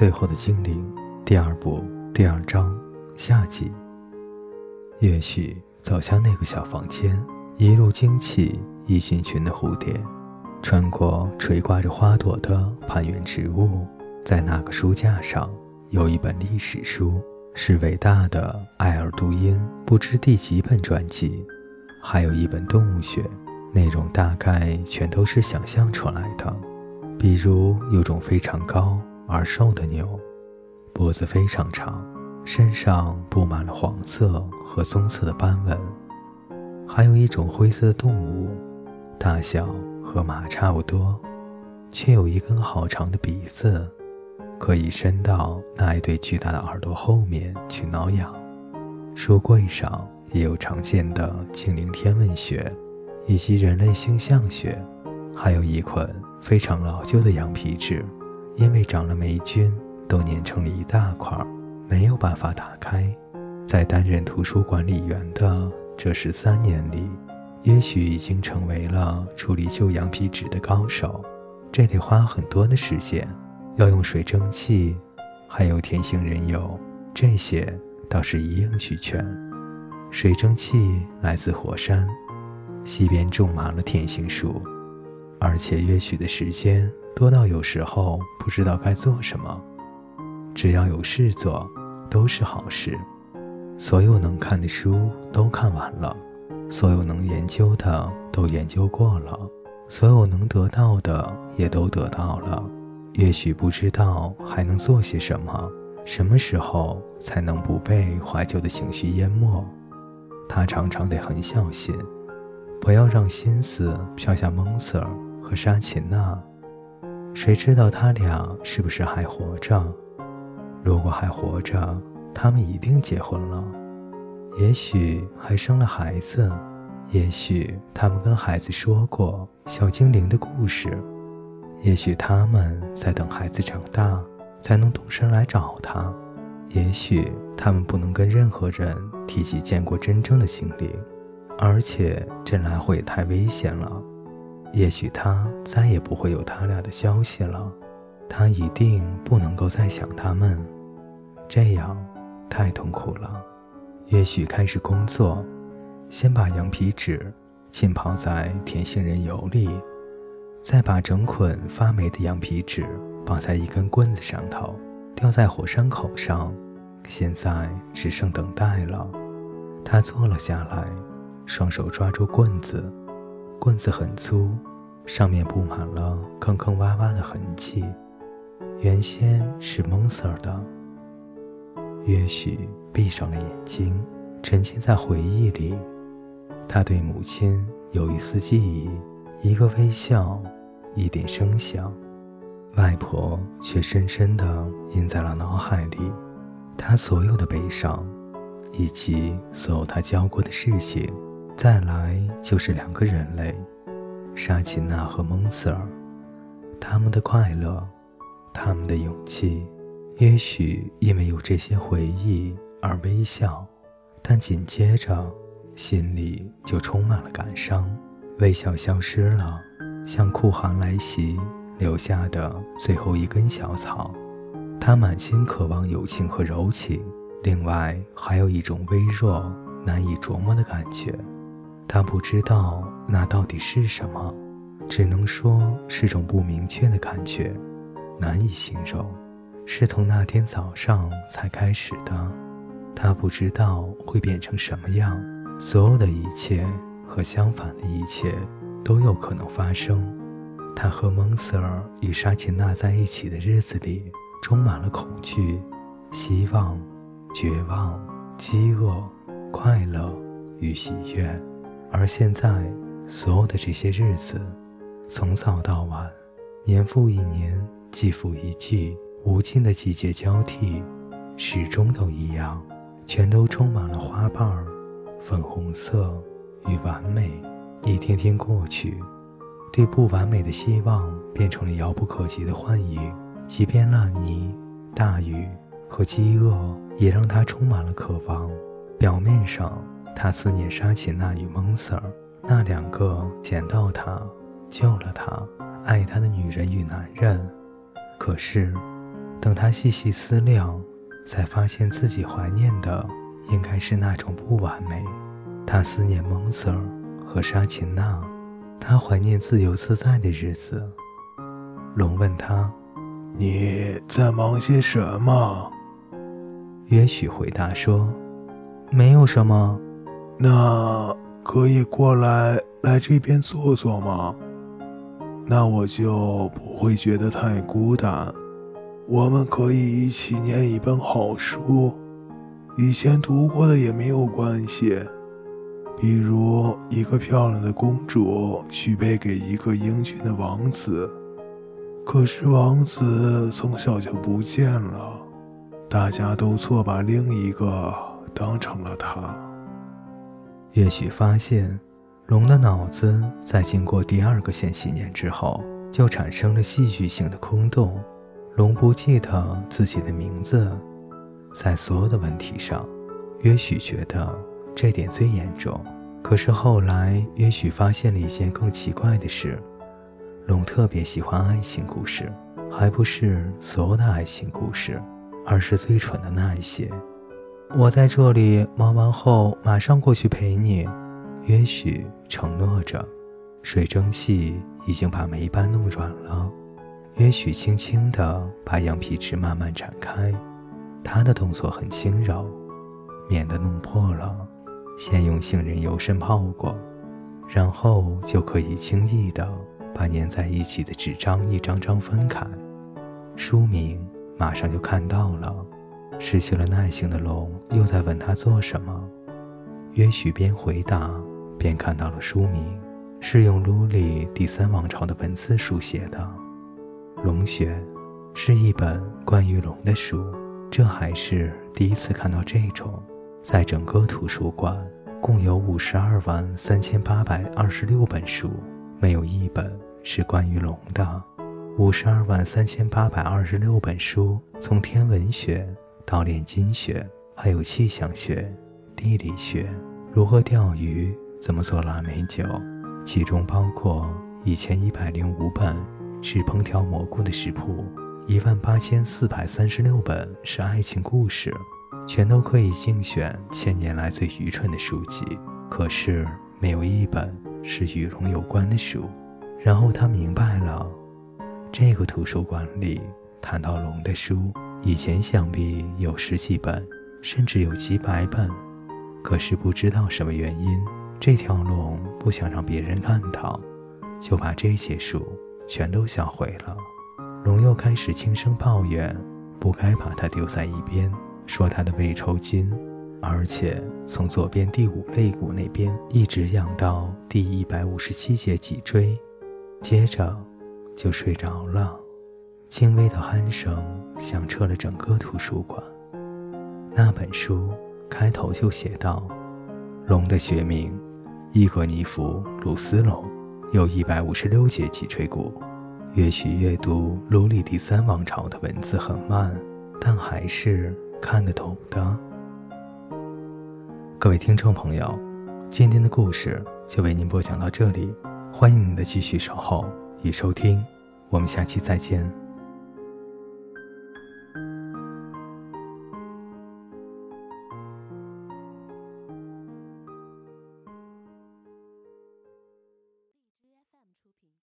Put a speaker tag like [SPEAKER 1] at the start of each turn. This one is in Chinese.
[SPEAKER 1] 最后的精灵》第二部第二章下集。也许走向那个小房间，一路惊起一群群的蝴蝶，穿过垂挂着花朵的攀援植物，在那个书架上有一本历史书，是伟大的埃尔杜因不知第几本传记，还有一本动物学，内容大概全都是想象出来的，比如有种非常高而瘦的牛，脖子非常长。身上布满了黄色和棕色的斑纹，还有一种灰色的动物，大小和马差不多，却有一根好长的鼻子，可以伸到那一对巨大的耳朵后面去挠痒。书柜上也有常见的精灵天文学，以及人类星象学，还有一捆非常老旧的羊皮纸，因为长了霉菌，都粘成了一大块。没有办法打开。在担任图书管理员的这十三年里，也许已经成为了处理旧羊皮纸的高手。这得花很多的时间，要用水蒸气，还有甜杏仁油，这些倒是一应俱全。水蒸气来自火山，西边种满了甜杏树，而且约许的时间多到有时候不知道该做什么。只要有事做。都是好事，所有能看的书都看完了，所有能研究的都研究过了，所有能得到的也都得到了。也许不知道还能做些什么，什么时候才能不被怀旧的情绪淹没？他常常得很小心，不要让心思飘向蒙 Sir 和沙琴娜。谁知道他俩是不是还活着？如果还活着，他们一定结婚了，也许还生了孩子，也许他们跟孩子说过小精灵的故事，也许他们在等孩子长大才能动身来找他，也许他们不能跟任何人提起见过真正的精灵，而且这来回也太危险了，也许他再也不会有他俩的消息了。他一定不能够再想他们，这样太痛苦了。也许开始工作，先把羊皮纸浸泡在甜杏仁油里，再把整捆发霉的羊皮纸绑在一根棍子上头，吊在火山口上。现在只剩等待了。他坐了下来，双手抓住棍子，棍子很粗，上面布满了坑坑洼洼的痕迹。原先是蒙 Sir 的，也许闭上了眼睛，沉浸在回忆里。他对母亲有一丝记忆，一个微笑，一点声响。外婆却深深地印在了脑海里。他所有的悲伤，以及所有他教过的事情，再来就是两个人类，沙琴娜和蒙 Sir，他们的快乐。他们的勇气，也许因为有这些回忆而微笑，但紧接着心里就充满了感伤。微笑消失了，像酷寒来袭留下的最后一根小草。他满心渴望友情和柔情，另外还有一种微弱、难以琢磨的感觉。他不知道那到底是什么，只能说是种不明确的感觉。难以形容，是从那天早上才开始的。他不知道会变成什么样，所有的一切和相反的一切都有可能发生。他和蒙 Sir 与沙琴娜在一起的日子里，充满了恐惧、希望、绝望、饥饿、快乐与喜悦。而现在，所有的这些日子，从早到晚，年复一年。季复一季，无尽的季节交替，始终都一样，全都充满了花瓣儿、粉红色与完美。一天天过去，对不完美的希望变成了遥不可及的幻影。即便烂泥、大雨和饥饿也让他充满了渴望。表面上，他思念沙琴娜与蒙 Sir 那两个捡到他、救了他、爱他的女人与男人。可是，等他细细思量，才发现自己怀念的应该是那种不完美。他思念蒙 Sir 和沙琴娜，他怀念自由自在的日子。龙问他：“
[SPEAKER 2] 你在忙些什么？”
[SPEAKER 1] 约许回答说：“没有什么。”
[SPEAKER 2] 那可以过来来这边坐坐吗？那我就不会觉得太孤单。我们可以一起念一本好书，以前读过的也没有关系。比如一个漂亮的公主许配给一个英俊的王子，可是王子从小就不见了，大家都错把另一个当成了他。
[SPEAKER 1] 也许发现，龙的脑子在经过第二个千禧年之后，就产生了戏剧性的空洞。龙不记得自己的名字，在所有的问题上，约许觉得。这点最严重，可是后来也许发现了一件更奇怪的事：龙特别喜欢爱情故事，还不是所有的爱情故事，而是最蠢的那一些。我在这里忙完后马上过去陪你，也许承诺着。水蒸气已经把霉斑弄软了，也许轻轻地把羊皮纸慢慢展开，他的动作很轻柔，免得弄破了。先用杏仁油渗泡过，然后就可以轻易地把粘在一起的纸张一张张分开。书名马上就看到了。失去了耐性的龙又在问他做什么。约许边回答边看到了书名，是用卢里第三王朝的文字书写的《龙穴》，是一本关于龙的书。这还是第一次看到这种。在整个图书馆，共有五十二万三千八百二十六本书，没有一本是关于龙的。五十二万三千八百二十六本书，从天文学到炼金学，还有气象学、地理学，如何钓鱼，怎么做腊梅酒，其中包括一千一百零五本是烹调蘑菇的食谱，一万八千四百三十六本是爱情故事。全都可以竞选千年来最愚蠢的书籍，可是没有一本是与龙有关的书。然后他明白了，这个图书馆里谈到龙的书，以前想必有十几本，甚至有几百本。可是不知道什么原因，这条龙不想让别人看到，就把这些书全都销毁了。龙又开始轻声抱怨，不该把它丢在一边。说它的胃抽筋，而且从左边第五肋骨那边一直痒到第一百五十七节脊椎，接着就睡着了。轻微的鼾声响彻了整个图书馆。那本书开头就写道：“龙的学名，伊格尼弗鲁斯龙，有一百五十六节脊椎骨。”也许阅读卢里第三王朝的文字很慢，但还是。看得懂的，各位听众朋友，今天的故事就为您播讲到这里，欢迎您的继续守候与收听，我们下期再见。